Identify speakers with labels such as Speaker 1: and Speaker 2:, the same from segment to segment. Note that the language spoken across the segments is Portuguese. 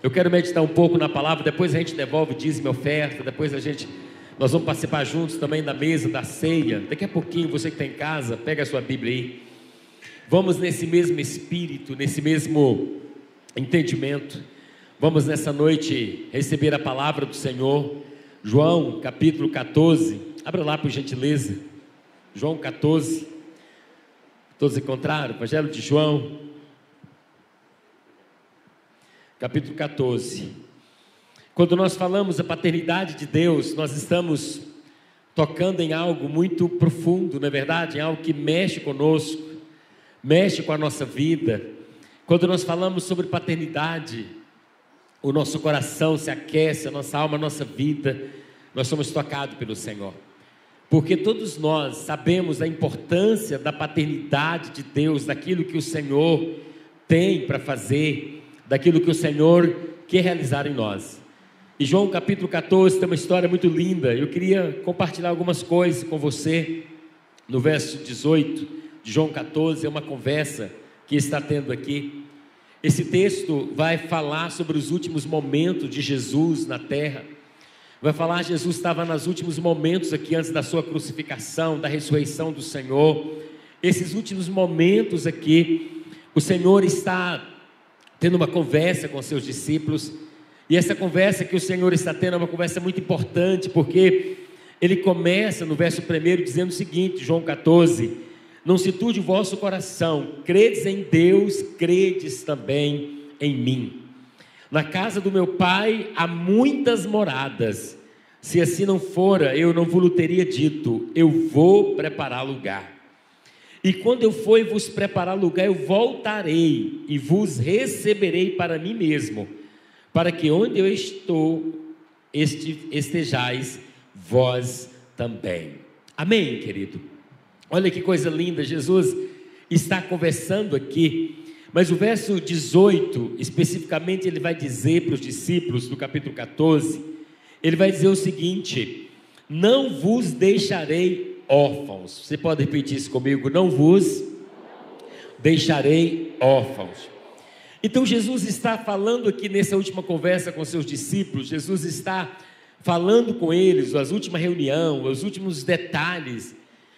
Speaker 1: Eu quero meditar um pouco na palavra, depois a gente devolve dízimo e oferta, depois a gente nós vamos participar juntos também da mesa da ceia. Daqui a pouquinho, você que está em casa, pega a sua Bíblia aí. Vamos nesse mesmo espírito, nesse mesmo entendimento. Vamos nessa noite receber a palavra do Senhor. João, capítulo 14. Abra lá por gentileza. João 14. Todos encontraram? Evangelho de João, capítulo 14. Quando nós falamos da paternidade de Deus, nós estamos tocando em algo muito profundo, não é verdade? Em algo que mexe conosco, mexe com a nossa vida. Quando nós falamos sobre paternidade, o nosso coração se aquece, a nossa alma, a nossa vida, nós somos tocados pelo Senhor. Porque todos nós sabemos a importância da paternidade de Deus, daquilo que o Senhor tem para fazer daquilo que o Senhor quer realizar em nós. E João capítulo 14 tem uma história muito linda. Eu queria compartilhar algumas coisas com você. No verso 18 de João 14, é uma conversa que está tendo aqui. Esse texto vai falar sobre os últimos momentos de Jesus na terra. Vai falar Jesus estava nos últimos momentos aqui antes da sua crucificação, da ressurreição do Senhor. Esses últimos momentos aqui, o Senhor está tendo uma conversa com seus discípulos. E essa conversa que o Senhor está tendo é uma conversa muito importante, porque ele começa no verso 1 dizendo o seguinte, João 14: Não se turde o vosso coração, credes em Deus, credes também em mim. Na casa do meu pai há muitas moradas. Se assim não fora, eu não vos teria dito: Eu vou preparar lugar. E quando eu for vos preparar lugar, eu voltarei e vos receberei para mim mesmo, para que onde eu estou estejais vós também. Amém, querido? Olha que coisa linda, Jesus está conversando aqui, mas o verso 18, especificamente, ele vai dizer para os discípulos, do capítulo 14, ele vai dizer o seguinte: Não vos deixarei órfãos. Você pode repetir isso comigo? Não vos deixarei órfãos. Então Jesus está falando aqui nessa última conversa com seus discípulos, Jesus está falando com eles, as última reunião, os últimos detalhes.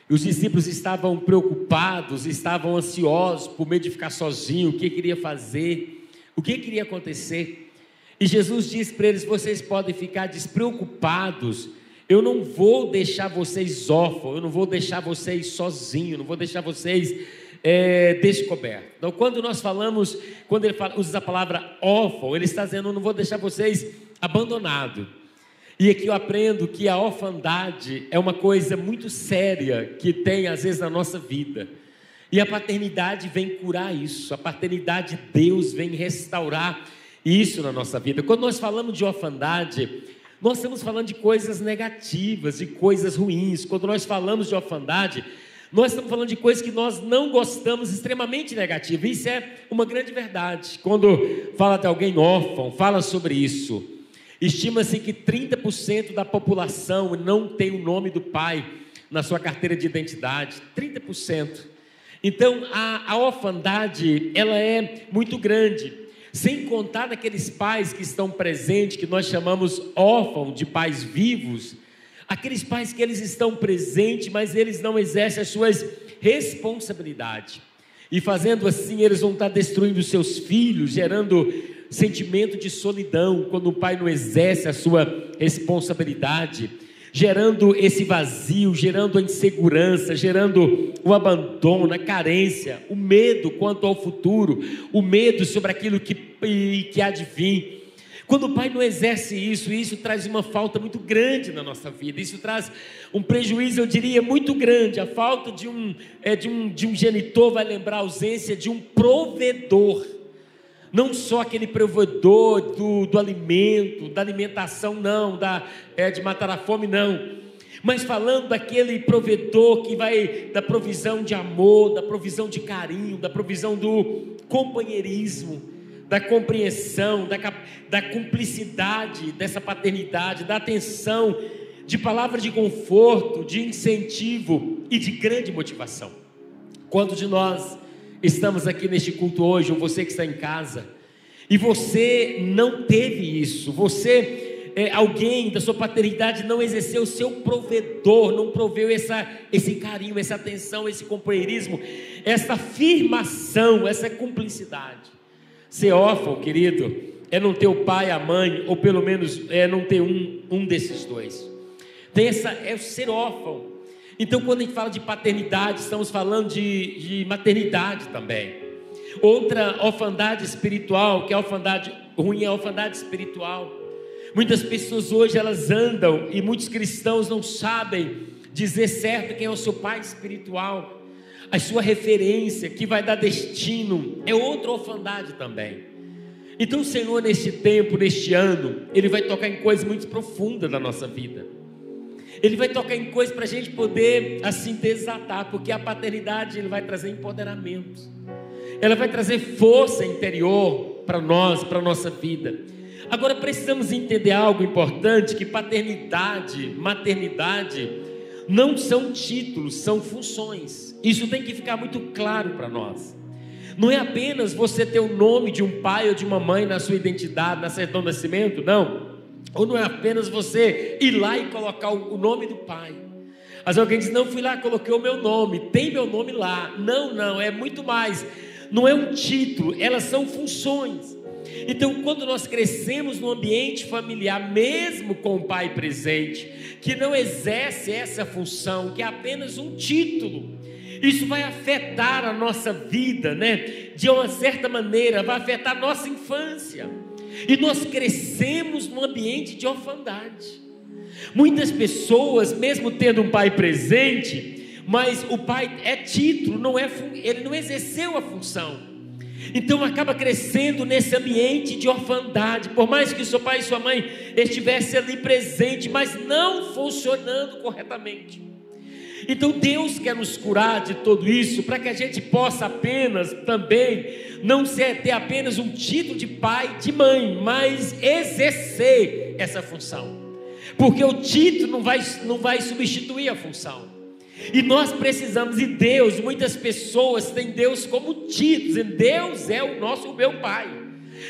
Speaker 1: Os discípulos estavam preocupados, estavam ansiosos por medo de ficar sozinho, o que queria fazer, o que queria acontecer. E Jesus diz para eles: vocês podem ficar despreocupados eu não vou deixar vocês órfãos, eu não vou deixar vocês sozinhos, não vou deixar vocês é, descobertos. Então, quando nós falamos, quando ele fala, usa a palavra órfão, ele está dizendo: eu não vou deixar vocês abandonados. E aqui eu aprendo que a orfandade é uma coisa muito séria que tem às vezes na nossa vida. E a paternidade vem curar isso, a paternidade de Deus vem restaurar isso na nossa vida. Quando nós falamos de orfandade, nós estamos falando de coisas negativas, de coisas ruins. Quando nós falamos de orfandade, nós estamos falando de coisas que nós não gostamos, extremamente negativas. Isso é uma grande verdade. Quando fala de alguém órfão, fala sobre isso. Estima-se que 30% da população não tem o nome do pai na sua carteira de identidade. 30%. Então, a, a orfandade, ela é muito grande sem contar daqueles pais que estão presentes, que nós chamamos órfãos de pais vivos, aqueles pais que eles estão presentes, mas eles não exercem as suas responsabilidades. E fazendo assim, eles vão estar destruindo seus filhos, gerando sentimento de solidão quando o pai não exerce a sua responsabilidade gerando esse vazio, gerando a insegurança, gerando o abandono, a carência, o medo quanto ao futuro, o medo sobre aquilo que, que há de vir. Quando o pai não exerce isso, isso traz uma falta muito grande na nossa vida, isso traz um prejuízo, eu diria, muito grande. A falta de um, é, de um, de um genitor vai lembrar a ausência de um provedor. Não só aquele provedor do, do alimento, da alimentação, não, da, é, de matar a fome, não. Mas falando daquele provedor que vai da provisão de amor, da provisão de carinho, da provisão do companheirismo, da compreensão, da, da cumplicidade dessa paternidade, da atenção, de palavra de conforto, de incentivo e de grande motivação. Quantos de nós estamos aqui neste culto hoje, ou você que está em casa, e você não teve isso, você, é, alguém da sua paternidade não exerceu o seu provedor, não proveu essa, esse carinho, essa atenção, esse companheirismo, essa afirmação, essa cumplicidade. Ser órfão, querido, é não ter o pai, a mãe, ou pelo menos é não ter um, um desses dois. Tem essa, é ser órfão. Então, quando a gente fala de paternidade, estamos falando de, de maternidade também. Outra orfandade espiritual, que é a orfandade ruim, é a orfandade espiritual. Muitas pessoas hoje elas andam e muitos cristãos não sabem dizer certo quem é o seu pai espiritual a sua referência, que vai dar destino, é outra orfandade também. Então, o Senhor, neste tempo, neste ano, Ele vai tocar em coisas muito profundas da nossa vida. Ele vai tocar em coisas para a gente poder assim desatar, porque a paternidade ele vai trazer empoderamento, ela vai trazer força interior para nós, para a nossa vida. Agora precisamos entender algo importante: que paternidade, maternidade, não são títulos, são funções. Isso tem que ficar muito claro para nós. Não é apenas você ter o nome de um pai ou de uma mãe na sua identidade, na certidão de nascimento, não. Ou não é apenas você ir lá e colocar o nome do pai. Mas alguém diz: Não, fui lá, coloquei o meu nome, tem meu nome lá. Não, não, é muito mais. Não é um título, elas são funções. Então, quando nós crescemos no ambiente familiar, mesmo com o pai presente, que não exerce essa função, que é apenas um título, isso vai afetar a nossa vida, né? De uma certa maneira, vai afetar a nossa infância. E nós crescemos num ambiente de orfandade. Muitas pessoas, mesmo tendo um pai presente, mas o pai é título, não é, ele não exerceu a função. Então acaba crescendo nesse ambiente de orfandade, por mais que seu pai e sua mãe estivessem ali presente, mas não funcionando corretamente. Então Deus quer nos curar de tudo isso, para que a gente possa apenas também não ser, ter apenas um título de pai, de mãe, mas exercer essa função. Porque o título não vai, não vai substituir a função. E nós precisamos, e Deus, muitas pessoas têm Deus como título, Deus é o nosso o meu Pai.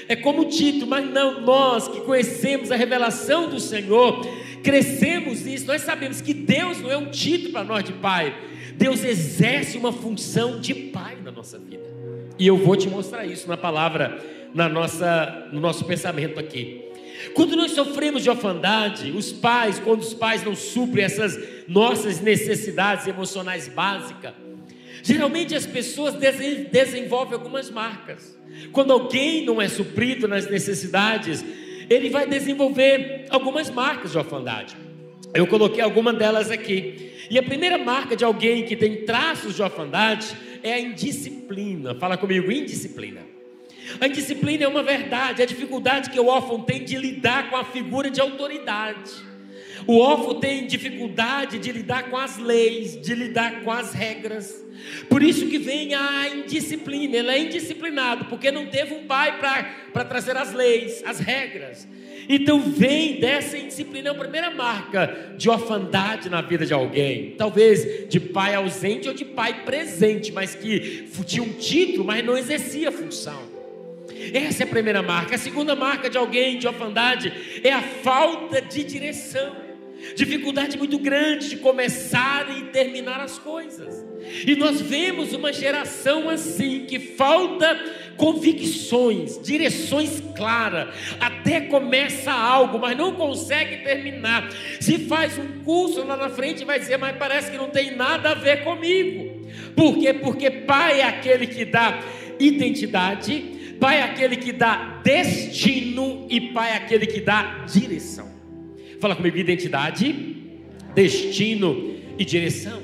Speaker 1: É como título, mas não nós que conhecemos a revelação do Senhor, crescemos nisso, nós sabemos que Deus não é um título para nós de pai, Deus exerce uma função de pai na nossa vida. E eu vou te mostrar isso na palavra, na nossa, no nosso pensamento aqui. Quando nós sofremos de orfandade, os pais, quando os pais não suprem essas nossas necessidades emocionais básicas, geralmente as pessoas desenvolvem algumas marcas. Quando alguém não é suprido nas necessidades, ele vai desenvolver algumas marcas de orfandade. Eu coloquei algumas delas aqui. E a primeira marca de alguém que tem traços de orfandade é a indisciplina. Fala comigo, indisciplina. A indisciplina é uma verdade, é a dificuldade que o órfão tem de lidar com a figura de autoridade. O órfão tem dificuldade de lidar com as leis, de lidar com as regras. Por isso que vem a indisciplina, ele é indisciplinado, porque não teve um pai para trazer as leis, as regras. Então vem dessa indisciplina, é a primeira marca de orfandade na vida de alguém. Talvez de pai ausente ou de pai presente, mas que tinha um título, mas não exercia função. Essa é a primeira marca. A segunda marca de alguém de orfandade é a falta de direção dificuldade muito grande de começar e terminar as coisas. E nós vemos uma geração assim que falta convicções, direções claras, até começa algo, mas não consegue terminar. Se faz um curso lá na frente, vai dizer, mas parece que não tem nada a ver comigo. Por quê? Porque pai é aquele que dá identidade, pai é aquele que dá destino e pai é aquele que dá direção. Fala comigo: identidade, destino e direção.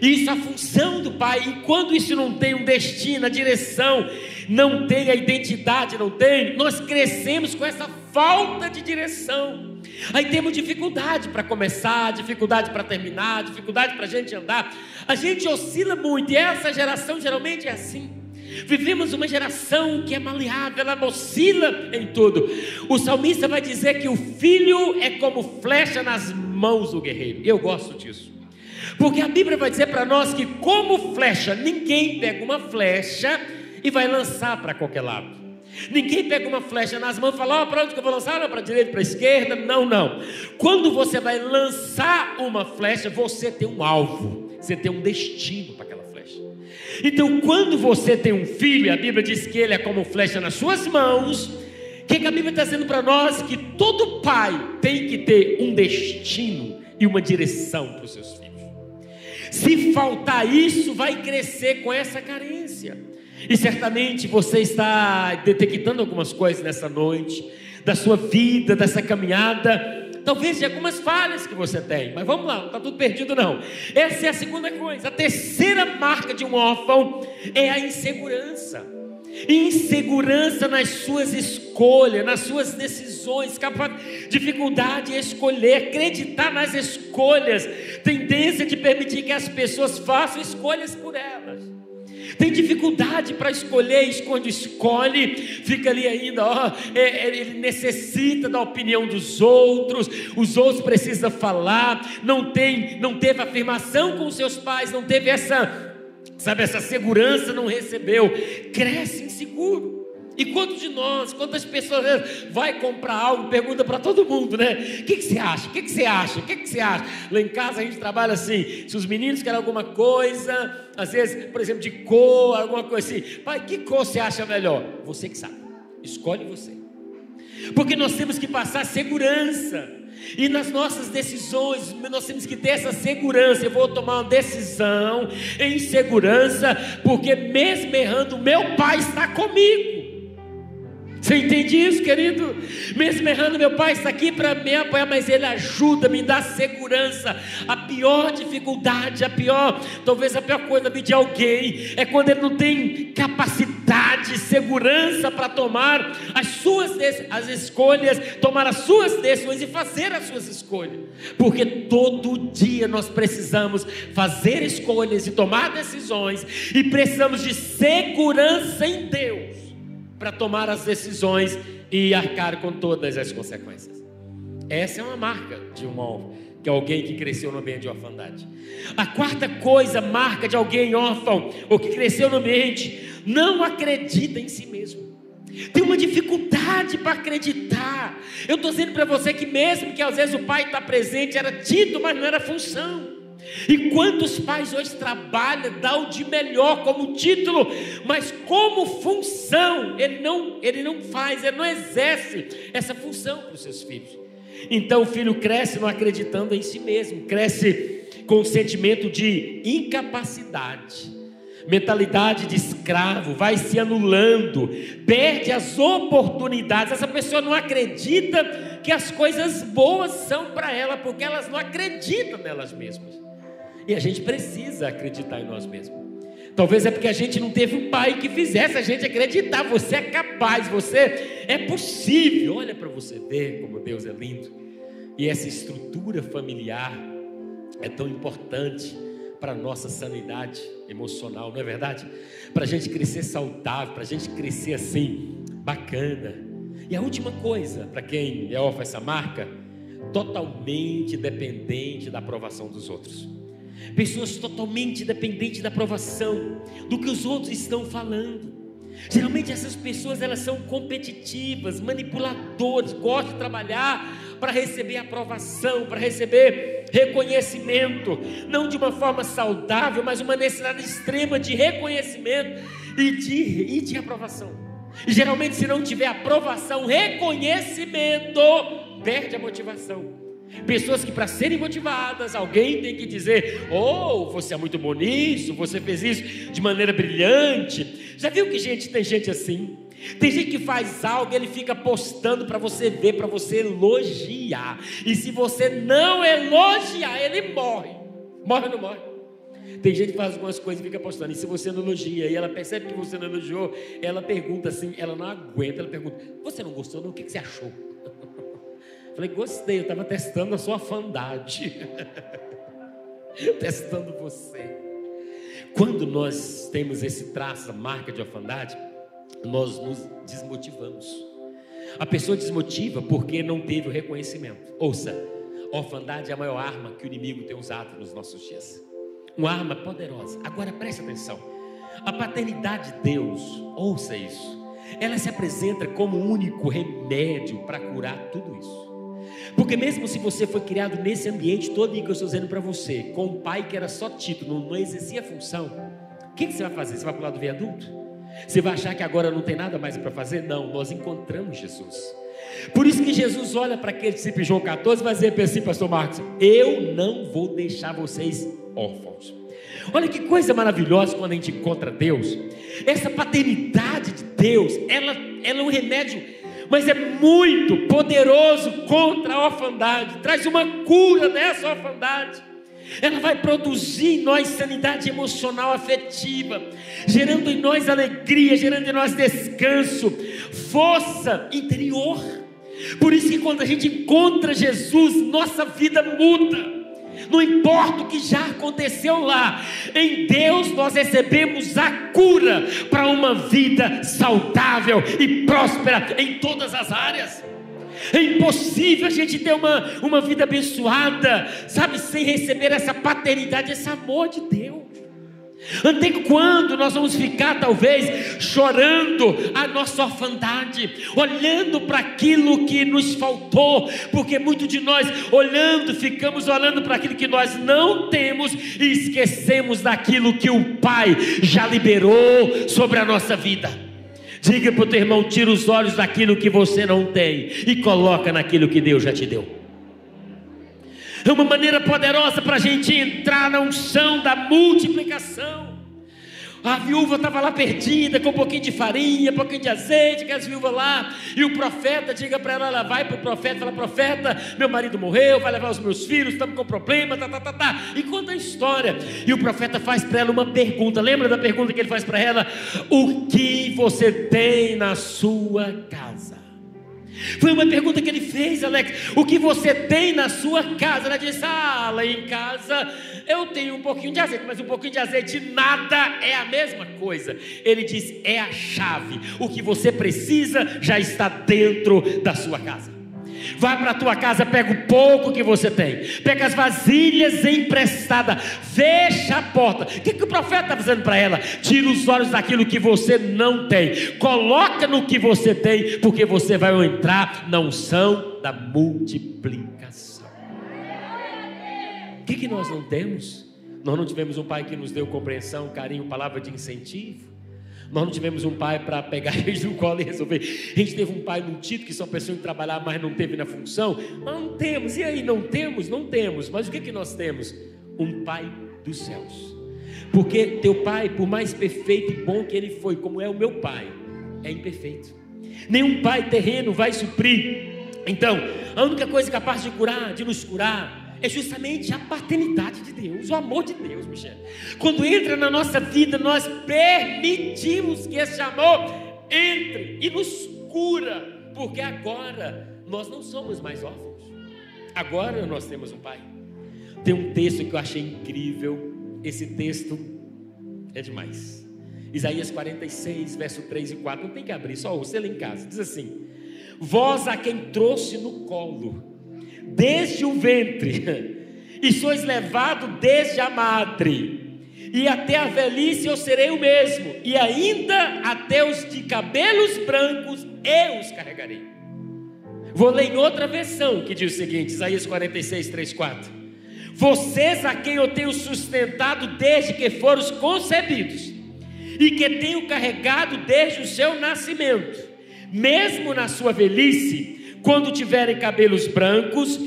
Speaker 1: Isso é a função do pai. E quando isso não tem um destino, a direção, não tem a identidade, não tem, nós crescemos com essa falta de direção. Aí temos dificuldade para começar, dificuldade para terminar, dificuldade para a gente andar. A gente oscila muito e essa geração geralmente é assim. Vivemos uma geração que é maleável, ela oscila em tudo. O salmista vai dizer que o filho é como flecha nas mãos do guerreiro. Eu gosto disso. Porque a Bíblia vai dizer para nós que, como flecha, ninguém pega uma flecha e vai lançar para qualquer lado. Ninguém pega uma flecha nas mãos e fala: oh, para onde que eu vou lançar? Para a direita, para a esquerda? Não, não. Quando você vai lançar uma flecha, você tem um alvo, você tem um destino para aquela. Então, quando você tem um filho, a Bíblia diz que ele é como flecha nas suas mãos. O que, que a Bíblia está dizendo para nós? Que todo pai tem que ter um destino e uma direção para os seus filhos. Se faltar isso, vai crescer com essa carência. E certamente você está detectando algumas coisas nessa noite, da sua vida, dessa caminhada, talvez de algumas falhas que você tem, mas vamos lá, não está tudo perdido não. Essa é a segunda coisa. A terceira marca de um órfão é a insegurança. Insegurança nas suas escolhas, nas suas decisões, dificuldade em escolher, acreditar nas escolhas, tendência de permitir que as pessoas façam escolhas por elas tem dificuldade para escolher, e quando escolhe, fica ali ainda, ó, é, é, ele necessita da opinião dos outros, os outros precisam falar, não tem, não teve afirmação com seus pais, não teve essa, sabe, essa segurança, não recebeu, cresce inseguro. E quantos de nós, quantas pessoas vai comprar algo, pergunta para todo mundo, né? O que, que você acha? O que, que você acha? O que, que você acha? Lá em casa a gente trabalha assim: se os meninos querem alguma coisa, às vezes, por exemplo, de cor, alguma coisa assim, pai, que cor você acha melhor? Você que sabe, escolhe você. Porque nós temos que passar segurança. E nas nossas decisões, nós temos que ter essa segurança. Eu vou tomar uma decisão em segurança, porque mesmo errando, meu pai está comigo. Você entende isso, querido? Mesmo errando, meu pai está aqui para me apoiar, mas ele ajuda, me dá segurança. A pior dificuldade, a pior, talvez a pior coisa de alguém é quando ele não tem capacidade, segurança para tomar as suas as escolhas, tomar as suas decisões e fazer as suas escolhas. Porque todo dia nós precisamos fazer escolhas e tomar decisões e precisamos de segurança em Deus para tomar as decisões e arcar com todas as consequências. Essa é uma marca de um órfão, que é alguém que cresceu no ambiente de orfandade. A quarta coisa, marca de alguém órfão, ou que cresceu no ambiente, não acredita em si mesmo. Tem uma dificuldade para acreditar. Eu estou dizendo para você que, mesmo que às vezes o pai está presente, era título, mas não era função. E quantos pais hoje trabalham, dá o de melhor como título, mas como função, ele não, ele não faz, ele não exerce essa função para os seus filhos. Então o filho cresce não acreditando em si mesmo, cresce com um sentimento de incapacidade, mentalidade de escravo, vai se anulando, perde as oportunidades. Essa pessoa não acredita que as coisas boas são para ela, porque elas não acreditam nelas mesmas. E a gente precisa acreditar em nós mesmos. Talvez é porque a gente não teve um pai que fizesse a gente acreditar. Você é capaz, você é possível. Olha para você ver como Deus é lindo. E essa estrutura familiar é tão importante para a nossa sanidade emocional, não é verdade? Para a gente crescer saudável, para a gente crescer assim, bacana. E a última coisa, para quem é órfão essa marca, totalmente dependente da aprovação dos outros pessoas totalmente dependentes da aprovação, do que os outros estão falando. Geralmente essas pessoas elas são competitivas, manipuladoras, gostam de trabalhar para receber aprovação, para receber reconhecimento, não de uma forma saudável, mas uma necessidade extrema de reconhecimento e de, e de aprovação. E geralmente, se não tiver aprovação, reconhecimento, perde a motivação. Pessoas que, para serem motivadas, alguém tem que dizer: Oh, você é muito bom nisso, você fez isso de maneira brilhante. Já viu que gente tem gente assim? Tem gente que faz algo, ele fica postando para você ver, para você elogiar. E se você não elogiar, ele morre. Morre ou não morre? Tem gente que faz algumas coisas e fica postando. E se você não elogia, e ela percebe que você não elogiou, ela pergunta assim, ela não aguenta, ela pergunta: Você não gostou? Não? O que você achou? Falei, gostei, eu estava testando a sua fandade. testando você. Quando nós temos esse traço, marca de orfandade, nós nos desmotivamos. A pessoa desmotiva porque não teve o reconhecimento. Ouça, orfandade é a maior arma que o inimigo tem usado nos nossos dias. Uma arma poderosa. Agora preste atenção. A paternidade de Deus, ouça isso. Ela se apresenta como o único remédio para curar tudo isso. Porque mesmo se você foi criado nesse ambiente todo que eu estou dizendo para você, com um pai que era só título, não, exercia função, o que, que você vai fazer? Você vai pular do viaduto? Você vai achar que agora não tem nada mais para fazer? Não, nós encontramos Jesus. Por isso que Jesus olha para aquele discípulo João 14 e vai dizer para assim, pastor Marcos, eu não vou deixar vocês órfãos. Olha que coisa maravilhosa quando a gente encontra Deus. Essa paternidade de Deus, ela, ela é um remédio mas é muito poderoso contra a orfandade, traz uma cura nessa orfandade. Ela vai produzir em nós sanidade emocional afetiva, gerando em nós alegria, gerando em nós descanso, força interior. Por isso que quando a gente encontra Jesus, nossa vida muda. Não importa o que já aconteceu lá, em Deus nós recebemos a cura para uma vida saudável e próspera em todas as áreas. É impossível a gente ter uma, uma vida abençoada, sabe, sem receber essa paternidade, esse amor de Deus. Até quando nós vamos ficar, talvez, chorando a nossa orfandade, olhando para aquilo que nos faltou, porque muito de nós, olhando, ficamos olhando para aquilo que nós não temos e esquecemos daquilo que o Pai já liberou sobre a nossa vida. Diga para o teu irmão: tira os olhos daquilo que você não tem e coloca naquilo que Deus já te deu. É uma maneira poderosa para a gente entrar na unção da multiplicação. A viúva estava lá perdida, com um pouquinho de farinha, um pouquinho de azeite, que as viúvas lá, e o profeta diga para ela, ela vai para o profeta, fala, profeta, meu marido morreu, vai levar os meus filhos, estamos com problema, tá, tá, tá, tá, e conta a história, e o profeta faz para ela uma pergunta, lembra da pergunta que ele faz para ela? O que você tem na sua casa? Foi uma pergunta que ele fez, Alex. O que você tem na sua casa? Ela disse: Ah, lá em casa eu tenho um pouquinho de azeite, mas um pouquinho de azeite nada é a mesma coisa. Ele diz: É a chave. O que você precisa já está dentro da sua casa. Vai para a tua casa, pega o pouco que você tem, pega as vasilhas emprestadas, fecha a porta. O que, que o profeta está fazendo para ela? Tira os olhos daquilo que você não tem, coloca no que você tem, porque você vai entrar na unção da multiplicação. O que, que nós não temos? Nós não tivemos um pai que nos deu compreensão, carinho, palavra de incentivo. Nós não tivemos um pai para pegar eles no colo e resolver. A gente teve um pai título que só pensou em trabalhar, mas não teve na função. Mas não temos. E aí, não temos? Não temos. Mas o que, que nós temos? Um pai dos céus. Porque teu pai, por mais perfeito e bom que ele foi, como é o meu pai, é imperfeito. Nenhum pai terreno vai suprir. Então, a única coisa capaz de curar, de nos curar, é justamente a paternidade o amor de Deus, Michel. Quando entra na nossa vida, nós permitimos que esse amor entre e nos cura, porque agora nós não somos mais órfãos. Agora nós temos um pai. Tem um texto que eu achei incrível. Esse texto é demais. Isaías 46, verso 3 e 4. Não tem que abrir, só você lê em casa. Diz assim: Vós a quem trouxe no colo desde o ventre, e sois levado desde a madre, e até a velhice eu serei o mesmo, e ainda até os de cabelos brancos eu os carregarei. Vou ler em outra versão que diz o seguinte: Isaías 46, 3, 4. Vocês a quem eu tenho sustentado desde que foram concebidos, e que tenho carregado desde o seu nascimento, mesmo na sua velhice, quando tiverem cabelos brancos,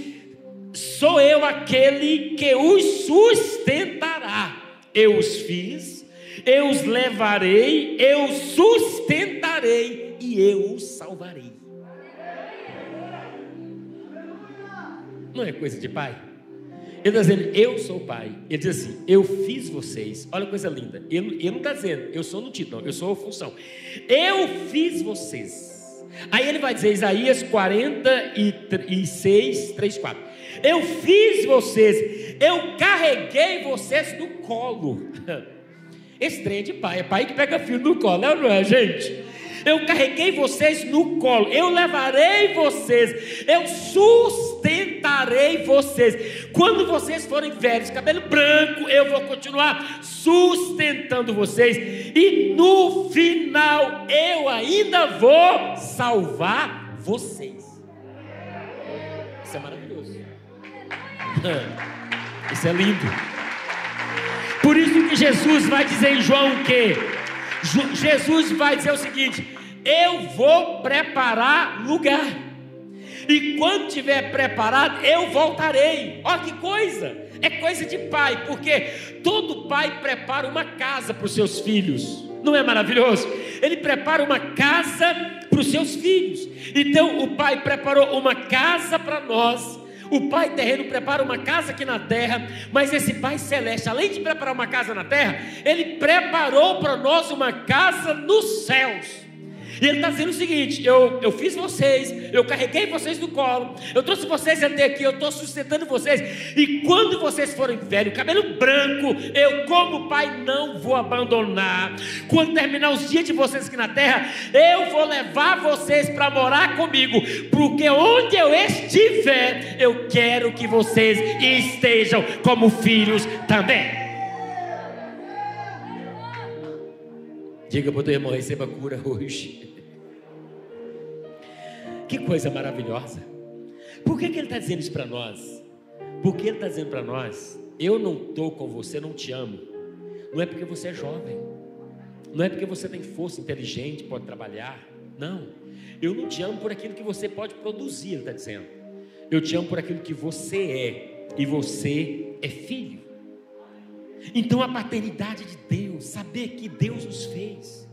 Speaker 1: sou eu aquele que os sustentará. Eu os fiz, eu os levarei, eu sustentarei e eu os salvarei. Não é coisa de pai? Ele está dizendo, eu sou o Pai. Ele diz assim, eu fiz vocês. Olha que coisa linda. Ele, ele não está dizendo, eu sou no título, eu sou a função. Eu fiz vocês. Aí ele vai dizer, Isaías 46, 3, 4. Eu fiz vocês, eu carreguei vocês no colo. Esse trem é de pai, é pai que pega filho no colo, é ou não é, gente? Eu carreguei vocês no colo, eu levarei vocês, eu sustentarei vocês. Quando vocês forem velhos, cabelo branco, eu vou continuar sustentando vocês, e no final eu ainda vou salvar vocês. Isso é maravilhoso. Isso é lindo. Por isso que Jesus vai dizer em João que Jesus vai dizer o seguinte: eu vou preparar lugar. E quando tiver preparado, eu voltarei. Olha que coisa! É coisa de pai, porque todo pai prepara uma casa para os seus filhos. Não é maravilhoso? Ele prepara uma casa para os seus filhos. Então o pai preparou uma casa para nós o Pai terreno prepara uma casa aqui na terra, mas esse Pai celeste, além de preparar uma casa na terra, ele preparou para nós uma casa nos céus. E ele está dizendo o seguinte: eu, eu fiz vocês, eu carreguei vocês no colo, eu trouxe vocês até aqui, eu estou sustentando vocês. E quando vocês forem velhos, cabelo branco, eu, como pai, não vou abandonar. Quando terminar os dias de vocês aqui na terra, eu vou levar vocês para morar comigo, porque onde eu estiver, eu quero que vocês estejam como filhos também. Diga para o teu irmão, receba cura hoje. Que coisa maravilhosa. Por que, que ele está dizendo isso para nós? Porque ele está dizendo para nós: eu não estou com você, não te amo. Não é porque você é jovem, não é porque você tem força inteligente, pode trabalhar. Não, eu não te amo por aquilo que você pode produzir, ele está dizendo. Eu te amo por aquilo que você é, e você é filho. Então a paternidade de Deus, saber que Deus nos fez,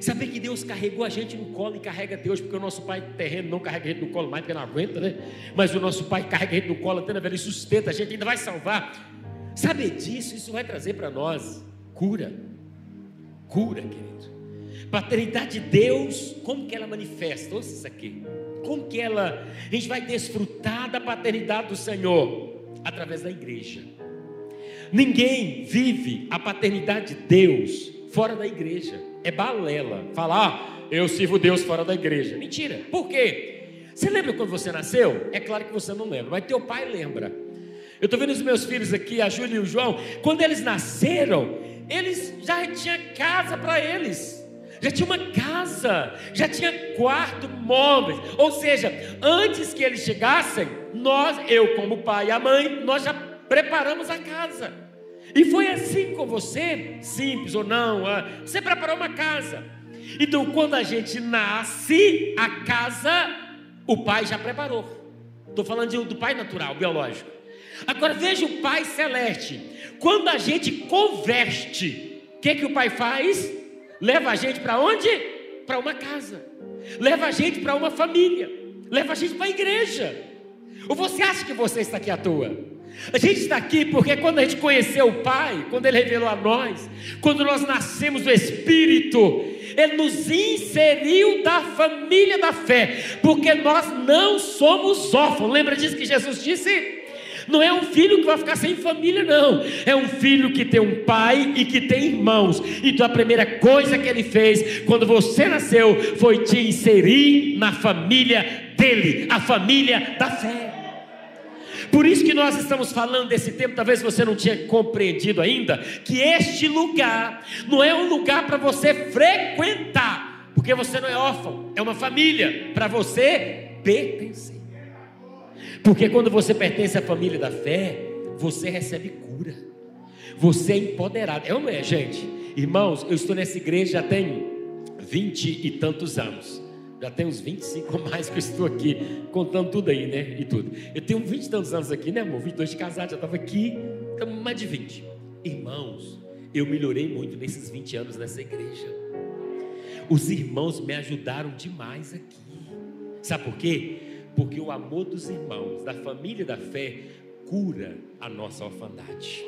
Speaker 1: Saber que Deus carregou a gente no colo e carrega Deus, porque o nosso pai terreno não carrega a gente no colo mais, porque não aguenta, né? Mas o nosso pai carrega a gente no colo até na velha e sustenta, a gente ainda vai salvar. Saber disso, isso vai trazer para nós cura. Cura, querido. Paternidade de Deus, como que ela manifesta? Ouça isso aqui. Como que ela, a gente vai desfrutar da paternidade do Senhor? Através da igreja. Ninguém vive a paternidade de Deus fora da igreja. É balela. Falar, ah, eu sirvo Deus fora da igreja. Mentira. Por quê? Você lembra quando você nasceu? É claro que você não lembra, mas teu pai lembra. Eu estou vendo os meus filhos aqui, a Júlia e o João. Quando eles nasceram, eles já tinham casa para eles. Já tinha uma casa, já tinha quarto, móveis. Ou seja, antes que eles chegassem, nós, eu como pai e a mãe, nós já preparamos a casa. E foi assim com você, simples ou não, você preparou uma casa. Então, quando a gente nasce, a casa, o pai já preparou. Estou falando do pai natural, biológico. Agora veja o pai celeste. Quando a gente converte, o que, que o pai faz? Leva a gente para onde? Para uma casa. Leva a gente para uma família. Leva a gente para a igreja. Ou você acha que você está aqui à toa? A gente está aqui porque quando a gente conheceu o Pai, quando Ele revelou a nós, quando nós nascemos do Espírito, Ele nos inseriu da família da fé, porque nós não somos órfãos. Lembra disso que Jesus disse? Não é um filho que vai ficar sem família, não. É um filho que tem um pai e que tem irmãos. Então a primeira coisa que ele fez quando você nasceu foi te inserir na família dele, a família da fé. Por isso que nós estamos falando desse tempo, talvez você não tinha compreendido ainda, que este lugar não é um lugar para você frequentar, porque você não é órfão, é uma família para você pertencer. Porque quando você pertence à família da fé, você recebe cura. Você é empoderado. É ou não é, gente? Irmãos, eu estou nessa igreja já tem vinte e tantos anos. Já tem uns 25 ou mais que eu estou aqui, contando tudo aí, né? E tudo. Eu tenho 20 e tantos anos aqui, né, amor? 22 de casado, já estava aqui, estamos mais de 20. Irmãos, eu melhorei muito nesses 20 anos nessa igreja. Os irmãos me ajudaram demais aqui. Sabe por quê? Porque o amor dos irmãos, da família da fé, cura a nossa orfandade.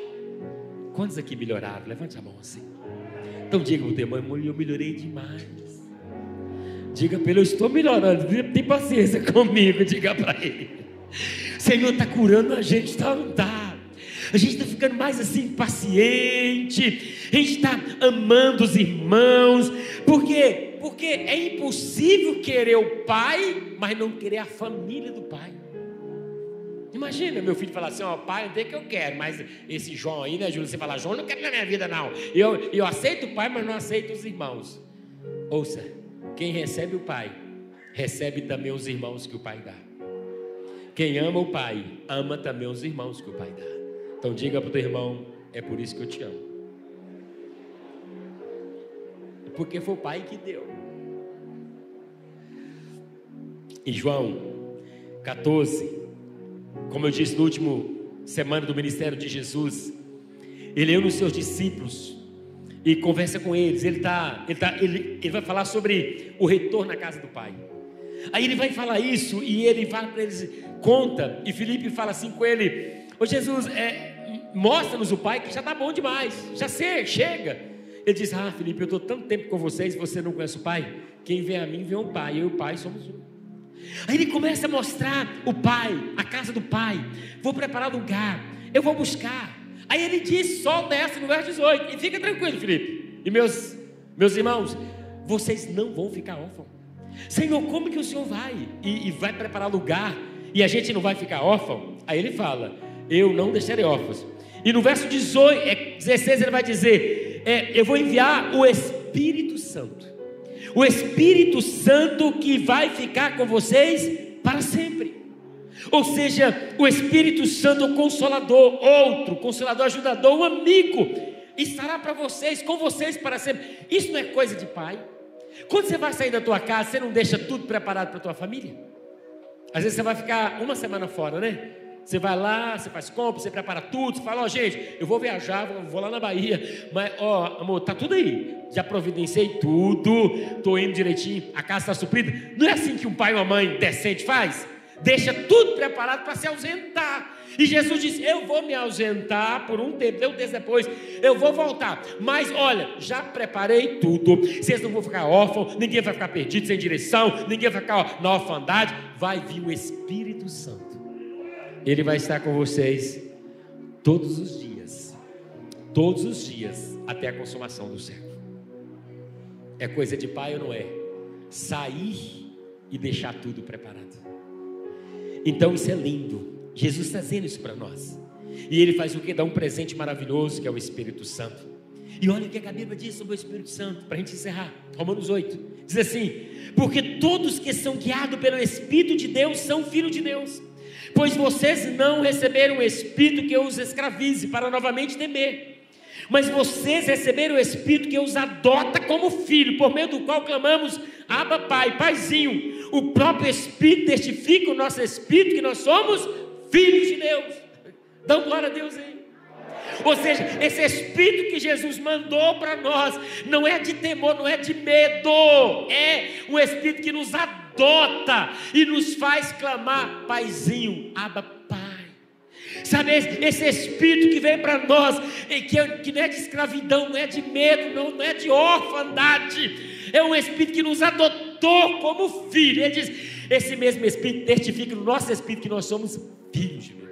Speaker 1: Quantos aqui melhoraram? Levante a mão assim. Então diga para o teu irmão, eu melhorei demais. Diga para ele, eu estou melhorando. Tem paciência comigo, diga para ele. Senhor está curando a gente, está não está. A gente está ficando mais assim, paciente. A gente está amando os irmãos. Por quê? Porque é impossível querer o pai, mas não querer a família do pai. Imagina meu filho falar assim: Ó, pai, não tem que eu quero, mas esse João aí, né, Júlio? Você fala, João, não quero na minha vida, não. Eu, eu aceito o pai, mas não aceito os irmãos. Ouça, quem recebe o pai, recebe também os irmãos que o pai dá. Quem ama o pai, ama também os irmãos que o pai dá. Então diga para o teu irmão: é por isso que eu te amo. Porque foi o pai que deu. E João 14, como eu disse no último semana do ministério de Jesus, ele um dos seus discípulos e conversa com eles. Ele, tá, ele, tá, ele, ele vai falar sobre o retorno à casa do Pai. Aí ele vai falar isso e ele vai para eles, conta. E Felipe fala assim com ele: Ô Jesus, é, mostra-nos o Pai que já está bom demais, já sei, chega. Ele diz: Ah, Felipe, eu estou tanto tempo com vocês, você não conhece o Pai? Quem vem a mim vê o Pai, eu e o Pai somos um. Aí ele começa a mostrar o pai, a casa do pai. Vou preparar lugar, eu vou buscar. Aí ele diz, solta essa no verso 18. E fica tranquilo, Felipe. E meus, meus irmãos, vocês não vão ficar órfãos. Senhor, como que o Senhor vai? E, e vai preparar lugar e a gente não vai ficar órfão? Aí ele fala: Eu não deixarei órfãos. E no verso 18, é, 16 ele vai dizer: é, Eu vou enviar o Espírito Santo o Espírito Santo que vai ficar com vocês para sempre. Ou seja, o Espírito Santo, o consolador, outro consolador, ajudador, um amigo, estará para vocês, com vocês para sempre. Isso não é coisa de pai. Quando você vai sair da tua casa, você não deixa tudo preparado para a tua família? Às vezes você vai ficar uma semana fora, né? Você vai lá, você faz compra, você prepara tudo, você fala, ó, oh, gente, eu vou viajar, vou, lá na Bahia, mas, ó, amor, tá tudo aí. Já providenciei tudo, tô indo direitinho, a casa está suprida. Não é assim que um pai e uma mãe decente faz? Deixa tudo preparado para se ausentar. E Jesus disse: Eu vou me ausentar por um tempo, um tempo depois, eu vou voltar. Mas olha, já preparei tudo. Vocês não vão ficar órfãos, ninguém vai ficar perdido sem direção, ninguém vai ficar na orfandade. Vai vir o Espírito Santo ele vai estar com vocês todos os dias, todos os dias, até a consumação do século. É coisa de pai ou não é? Sair e deixar tudo preparado. Então isso é lindo. Jesus está dizendo isso para nós. E ele faz o que? Dá um presente maravilhoso que é o Espírito Santo. E olha o que a Bíblia diz sobre o Espírito Santo, para a gente encerrar. Romanos 8. Diz assim: Porque todos que são guiados pelo Espírito de Deus são filhos de Deus pois vocês não receberam o espírito que os escravize para novamente temer. Mas vocês receberam o Espírito que os adota como filho, por meio do qual clamamos, Abba Pai, Paizinho. O próprio Espírito testifica o nosso Espírito que nós somos filhos de Deus. Dão glória a Deus aí. Ou seja, esse Espírito que Jesus mandou para nós não é de temor, não é de medo, é um Espírito que nos adota e nos faz clamar, Paizinho, Abba Pai. Sabe, esse espírito que vem para nós, é, que não é de escravidão, não é de medo, não, não é de orfandade, é um espírito que nos adotou como filho. Ele diz: esse mesmo espírito testifica no nosso espírito que nós somos filhos de Deus.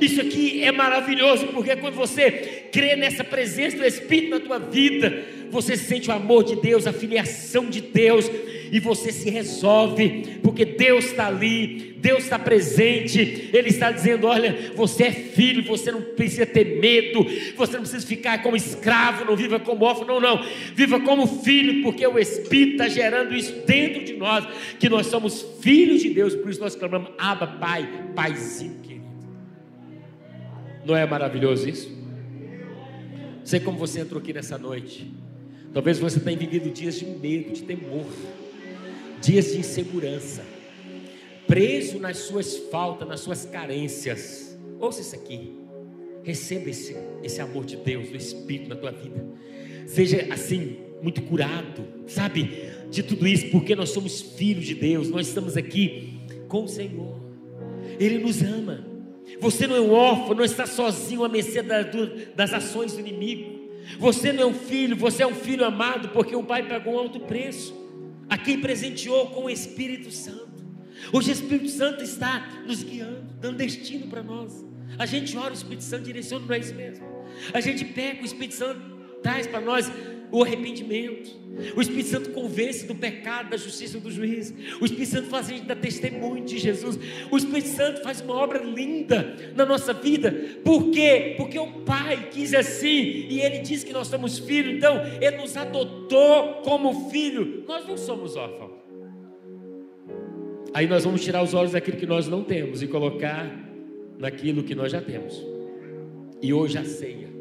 Speaker 1: Isso aqui é maravilhoso, porque quando você crê nessa presença do Espírito na tua vida, você sente o amor de Deus, a filiação de Deus, e você se resolve, porque Deus está ali, Deus está presente, Ele está dizendo: olha, você é filho, você não precisa ter medo, você não precisa ficar como escravo, não viva como órfão, não, não, viva como filho, porque o Espírito está gerando isso dentro de nós, que nós somos filhos de Deus, por isso nós clamamos: Abba, Pai, Paizinho. Não é maravilhoso isso? Sei como você entrou aqui nessa noite. Talvez você tenha vivido dias de medo, de temor dias de insegurança, preso nas suas faltas, nas suas carências. Ouça isso aqui. Receba esse, esse amor de Deus, do Espírito na tua vida. Seja assim, muito curado, sabe? De tudo isso, porque nós somos filhos de Deus, nós estamos aqui com o Senhor. Ele nos ama. Você não é um órfão, não está sozinho à mercê das ações do inimigo. Você não é um filho, você é um filho amado, porque o Pai pagou um alto preço. A quem presenteou com o Espírito Santo. Hoje o Espírito Santo está nos guiando, dando destino para nós. A gente ora, o Espírito Santo direciona para isso mesmo. A gente pega, o Espírito Santo traz para nós o arrependimento. O Espírito Santo convence do pecado, da justiça do juiz. O Espírito Santo faz a gente dar testemunho de Jesus. O Espírito Santo faz uma obra linda na nossa vida. Por quê? Porque o Pai quis assim e Ele diz que nós somos filhos. Então, Ele nos adotou como filho. Nós não somos órfãos. Aí nós vamos tirar os olhos daquilo que nós não temos e colocar naquilo que nós já temos. E hoje a ceia.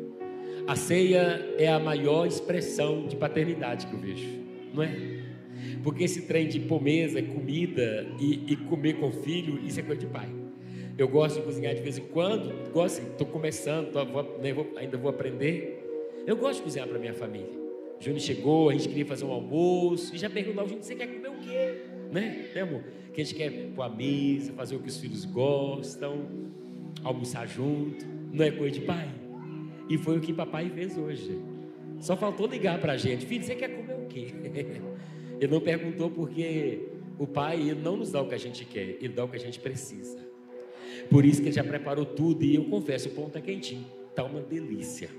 Speaker 1: A ceia é a maior expressão de paternidade que eu vejo, não é? Porque esse trem de pôr mesa, comida e, e, comer com filho, isso é coisa de pai. Eu gosto de cozinhar de vez em quando, gosto, estou começando, tô, vou, né, vou, ainda vou aprender. Eu gosto de cozinhar para minha família. O Júnior chegou, a gente queria fazer um almoço e já perguntou Júnior: você quer comer o quê? Né, né amor? Que a gente quer pôr a mesa, fazer o que os filhos gostam, almoçar junto. Não é coisa de pai? E foi o que papai fez hoje. Só faltou ligar para a gente: Filho, você quer comer o quê? Ele não perguntou porque o pai não nos dá o que a gente quer, ele dá o que a gente precisa. Por isso que ele já preparou tudo e eu confesso: o pão está quentinho, está uma delícia.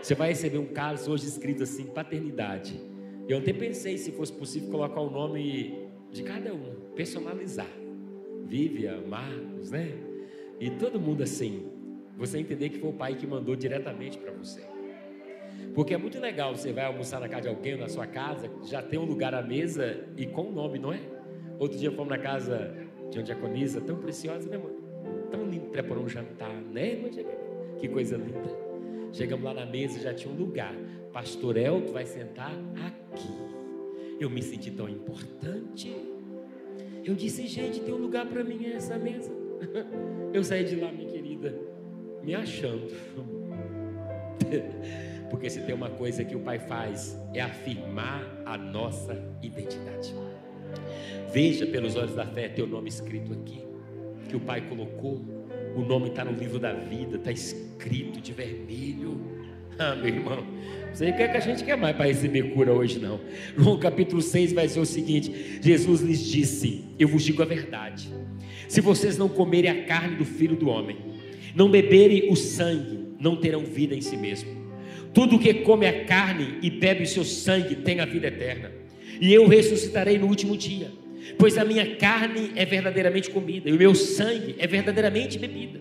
Speaker 1: Você vai receber um cálice hoje escrito assim: paternidade. Eu até pensei se fosse possível colocar o nome de cada um, personalizar. Vivian, Marcos, né? E todo mundo assim, você entender que foi o pai que mandou diretamente para você. Porque é muito legal, você vai almoçar na casa de alguém na sua casa, já tem um lugar à mesa e com o nome, não é? Outro dia fomos na casa de uma diaconisa tão preciosa, né, mãe? Tão lindo, preparou um jantar, né, irmã? Que coisa linda. Chegamos lá na mesa, já tinha um lugar. Pastor Elton vai sentar aqui. Eu me senti tão importante. Eu disse, gente, tem um lugar para mim nessa mesa. Eu saí de lá, minha querida me achando. Porque se tem uma coisa que o Pai faz, é afirmar a nossa identidade. Veja pelos olhos da fé teu nome escrito aqui, que o Pai colocou. O nome está no livro da vida, está escrito de vermelho. Ah, meu irmão, não sei o que, é que a gente quer mais para receber cura hoje, não. No capítulo 6 vai ser o seguinte: Jesus lhes disse: Eu vos digo a verdade. Se vocês não comerem a carne do filho do homem, não beberem o sangue, não terão vida em si mesmo. Tudo que come a carne e bebe o seu sangue tem a vida eterna. E eu ressuscitarei no último dia. Pois a minha carne é verdadeiramente comida, e o meu sangue é verdadeiramente bebida.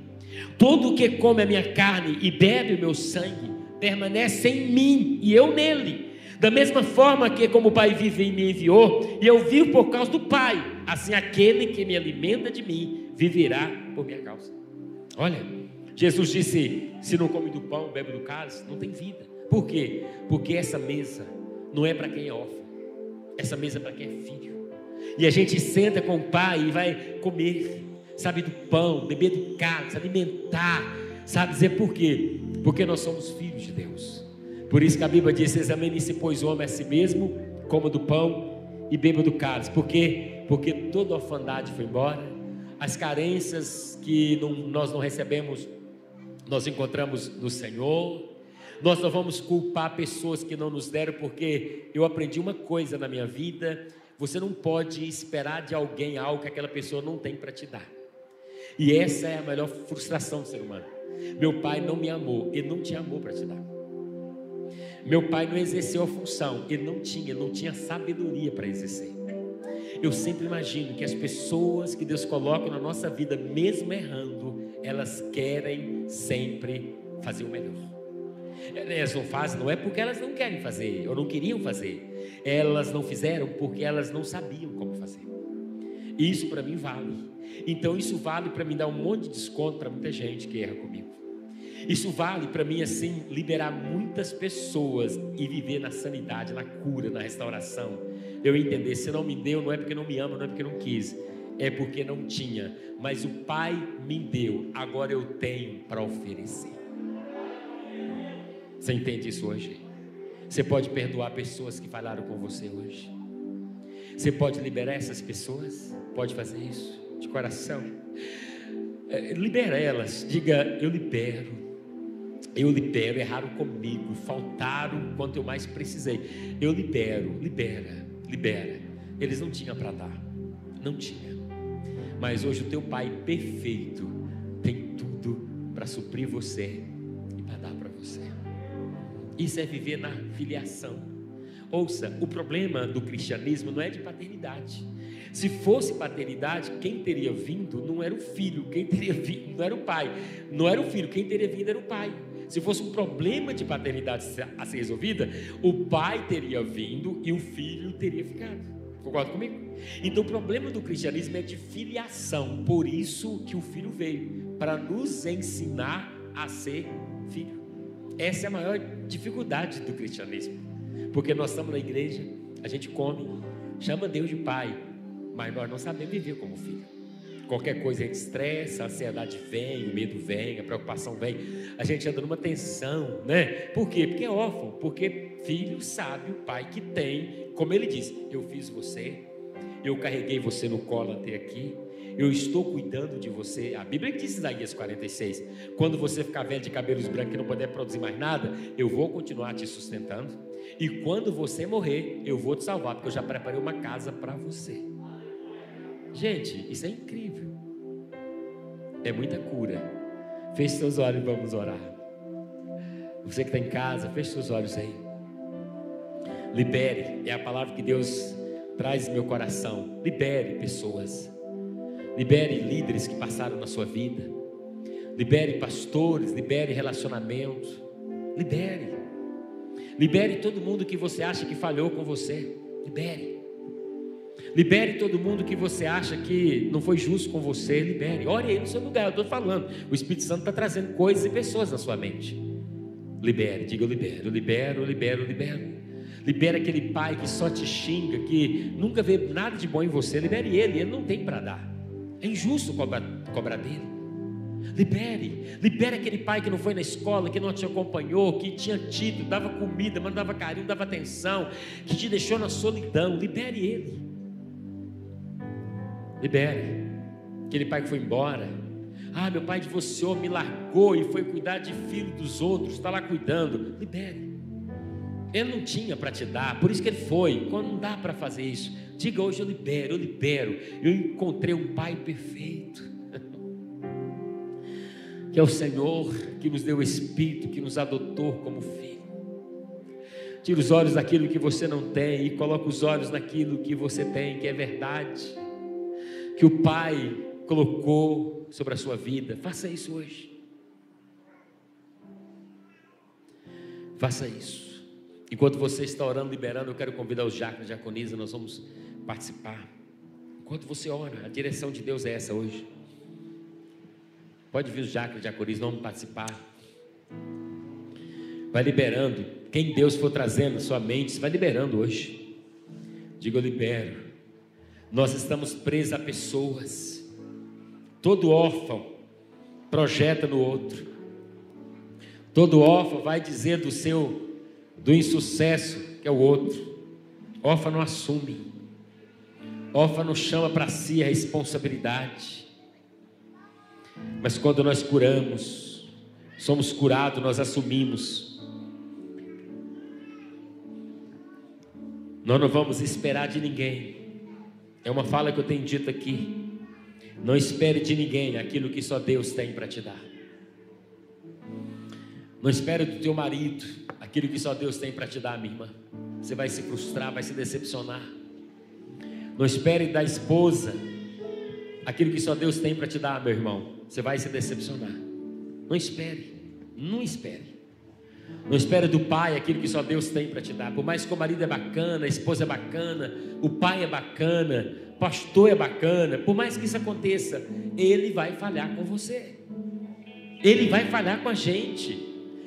Speaker 1: Todo que come a minha carne e bebe o meu sangue permanece em mim e eu nele. Da mesma forma que, como o Pai vive e me enviou, e eu vivo por causa do Pai, assim aquele que me alimenta de mim viverá por minha causa. Olha, Jesus disse: se não come do pão, bebe do cálice, não tem vida. Por quê? Porque essa mesa não é para quem é órfão, essa mesa é para quem é filho. E a gente senta com o pai e vai comer, sabe, do pão, beber do cálice, alimentar, sabe dizer por quê? Porque nós somos filhos de Deus. Por isso que a Bíblia diz: examine-se, pois, o homem a si mesmo, coma do pão e beba do cálice. Por quê? Porque toda a orfandade foi embora, as carências que não, nós não recebemos nós encontramos no Senhor. Nós não vamos culpar pessoas que não nos deram, porque eu aprendi uma coisa na minha vida: você não pode esperar de alguém algo que aquela pessoa não tem para te dar. E essa é a maior frustração do ser humano. Meu pai não me amou, ele não tinha amor para te dar. Meu pai não exerceu a função, ele não tinha, não tinha sabedoria para exercer. Eu sempre imagino que as pessoas que Deus coloca na nossa vida, mesmo errando, elas querem sempre fazer o melhor. Elas não fazem, não é porque elas não querem fazer ou não queriam fazer. Elas não fizeram porque elas não sabiam como fazer. Isso para mim vale. Então isso vale para mim dar um monte de desconto para muita gente que erra comigo. Isso vale para mim assim liberar muitas pessoas e viver na sanidade, na cura, na restauração. Eu entender se não me deu não é porque não me ama, não é porque não quis, é porque não tinha, mas o Pai me deu, agora eu tenho para oferecer. Você entende isso hoje? Você pode perdoar pessoas que falaram com você hoje. Você pode liberar essas pessoas? Pode fazer isso de coração. É, libera elas, diga: Eu libero. Eu libero, erraram comigo, faltaram quanto eu mais precisei. Eu libero, libera, libera. Eles não tinham para dar, não tinha. Mas hoje o teu Pai perfeito tem tudo para suprir você e para dar para você. Isso é viver na filiação. Ouça, o problema do cristianismo não é de paternidade. Se fosse paternidade, quem teria vindo não era o filho, quem teria vindo não era o pai, não era o filho, quem teria vindo era o pai. Se fosse um problema de paternidade a ser resolvida, o pai teria vindo e o filho teria ficado. Concorda comigo? Então o problema do cristianismo é de filiação. Por isso que o filho veio para nos ensinar a ser filho. Essa é a maior dificuldade do cristianismo. Porque nós estamos na igreja, a gente come, chama Deus de pai, mas nós não sabemos viver como filho. Qualquer coisa a gente estressa, a ansiedade vem, o medo vem, a preocupação vem. A gente anda numa tensão, né? Por quê? Porque é órfão, porque filho sabe o pai que tem, como ele diz: Eu fiz você, eu carreguei você no colo até aqui, eu estou cuidando de você. A Bíblia diz Isaías 46: quando você ficar velho de cabelos brancos e não puder produzir mais nada, eu vou continuar te sustentando. E quando você morrer, eu vou te salvar, porque eu já preparei uma casa para você. Gente, isso é incrível. É muita cura. Feche seus olhos e vamos orar. Você que está em casa, feche seus olhos aí. Libere, é a palavra que Deus traz em meu coração. Libere pessoas. Libere líderes que passaram na sua vida. Libere pastores, libere relacionamento. Libere. Libere todo mundo que você acha que falhou com você. Libere. Libere todo mundo que você acha que não foi justo com você. Libere. Ore aí no seu lugar. Eu estou falando. O Espírito Santo está trazendo coisas e pessoas na sua mente. Libere. Diga eu libero, libero, libero, libero. Libere aquele pai que só te xinga, que nunca vê nada de bom em você. Libere ele. Ele não tem para dar. É injusto cobrar dele. Libere, libere aquele pai que não foi na escola, que não te acompanhou, que tinha tido, dava comida, mandava carinho, dava atenção, que te deixou na solidão. Libere ele. Libere. Aquele pai que foi embora. Ah, meu pai divorciou, me largou e foi cuidar de filho dos outros, está lá cuidando. Libere. Ele não tinha para te dar, por isso que ele foi. Quando não dá para fazer isso, diga hoje eu libero, eu libero. Eu encontrei um pai perfeito. que é o Senhor que nos deu o Espírito, que nos adotou como filho. Tira os olhos daquilo que você não tem e coloca os olhos naquilo que você tem, que é verdade que o Pai colocou sobre a sua vida. Faça isso hoje. Faça isso. Enquanto você está orando, liberando, eu quero convidar os diáconos diaconisa, nós vamos participar. Enquanto você ora, a direção de Deus é essa hoje. Pode vir os diáconos diaconisa, vamos participar. Vai liberando. Quem Deus for trazendo na sua mente, vai liberando hoje. Diga, eu libero. Nós estamos presos a pessoas. Todo órfão projeta no outro. Todo órfão vai dizer do seu do insucesso que é o outro. Órfão não assume. Órfão não chama para si a responsabilidade. Mas quando nós curamos, somos curados, nós assumimos. Nós não vamos esperar de ninguém. É uma fala que eu tenho dito aqui. Não espere de ninguém aquilo que só Deus tem para te dar. Não espere do teu marido aquilo que só Deus tem para te dar, minha irmã. Você vai se frustrar, vai se decepcionar. Não espere da esposa aquilo que só Deus tem para te dar, meu irmão. Você vai se decepcionar. Não espere, não espere. Não espere do pai aquilo que só Deus tem para te dar. Por mais que o marido é bacana, a esposa é bacana, o pai é bacana, o pastor é bacana, por mais que isso aconteça, ele vai falhar com você. Ele vai falhar com a gente.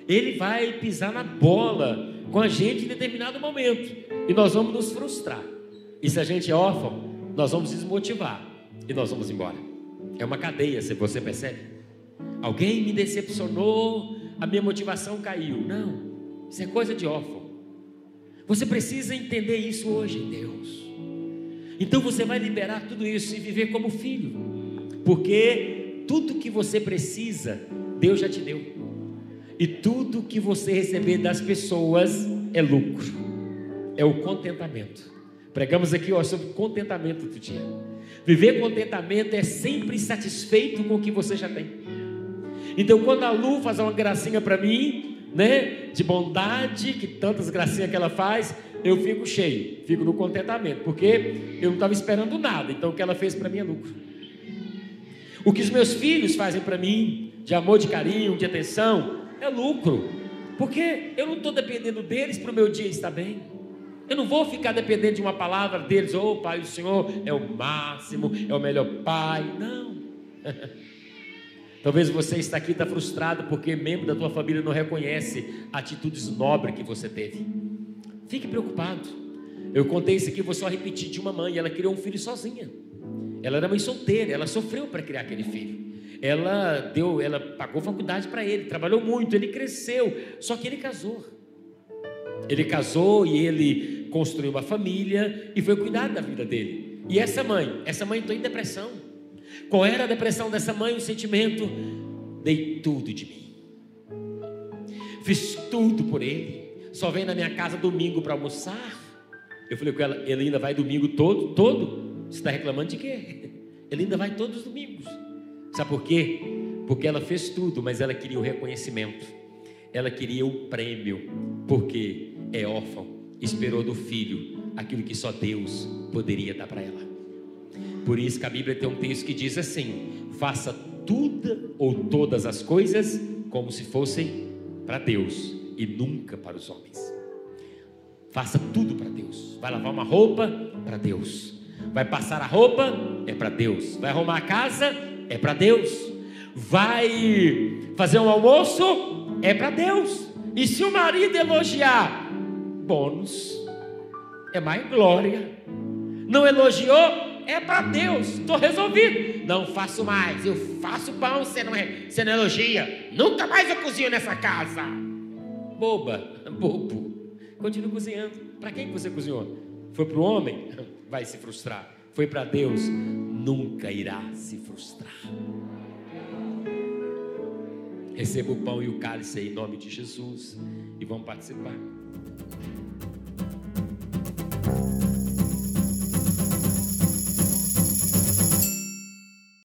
Speaker 1: Ele vai pisar na bola com a gente em determinado momento. E nós vamos nos frustrar. E se a gente é órfão, nós vamos desmotivar e nós vamos embora. É uma cadeia, se você percebe. Alguém me decepcionou, a minha motivação caiu. Não, isso é coisa de órfão. Você precisa entender isso hoje Deus. Então você vai liberar tudo isso e viver como filho, porque tudo que você precisa, Deus já te deu. E tudo que você receber das pessoas é lucro, é o contentamento. Pregamos aqui ó, sobre contentamento do dia. Viver contentamento é sempre satisfeito com o que você já tem. Então, quando a Lu faz uma gracinha para mim, né, de bondade, que tantas gracinhas que ela faz, eu fico cheio, fico no contentamento, porque eu não estava esperando nada, então o que ela fez para mim é lucro. O que os meus filhos fazem para mim, de amor, de carinho, de atenção, é lucro, porque eu não estou dependendo deles para o meu dia estar bem. Eu não vou ficar dependendo de uma palavra deles, ô oh, Pai, o Senhor é o máximo, é o melhor Pai. Não. Talvez você está aqui está frustrado porque membro da tua família não reconhece atitudes nobres que você teve. Fique preocupado. Eu contei isso aqui, vou só repetir de uma mãe. Ela criou um filho sozinha. Ela era mãe solteira, ela sofreu para criar aquele filho. Ela deu, ela pagou faculdade para ele, trabalhou muito, ele cresceu, só que ele casou. Ele casou e ele construiu uma família e foi cuidar da vida dele. E essa mãe, essa mãe entrou em depressão. Qual era a depressão dessa mãe? O sentimento: dei tudo de mim, fiz tudo por ele só vem na minha casa domingo para almoçar. Eu falei com ela, ele ainda vai domingo todo, todo? Você está reclamando de quê? Ele ainda vai todos os domingos. Sabe por quê? Porque ela fez tudo, mas ela queria o reconhecimento. Ela queria o prêmio, porque é órfão, esperou do filho aquilo que só Deus poderia dar para ela. Por isso que a Bíblia tem um texto que diz assim: faça tudo ou todas as coisas como se fossem para Deus e nunca para os homens. Faça tudo para Deus. Vai lavar uma roupa para Deus. Vai passar a roupa é para Deus. Vai arrumar a casa é para Deus. Vai fazer um almoço é para Deus. E se o marido elogiar, bônus é mais glória. Não elogiou, é para Deus, estou resolvido. Não faço mais, eu faço pão, você não, é, você não elogia. Nunca mais eu cozinho nessa casa boba, bobo. Continua cozinhando. Para quem você cozinhou? Foi para o homem? Vai se frustrar. Foi para Deus? Nunca irá se frustrar. Receba o pão e o cálice em nome de Jesus e vamos participar.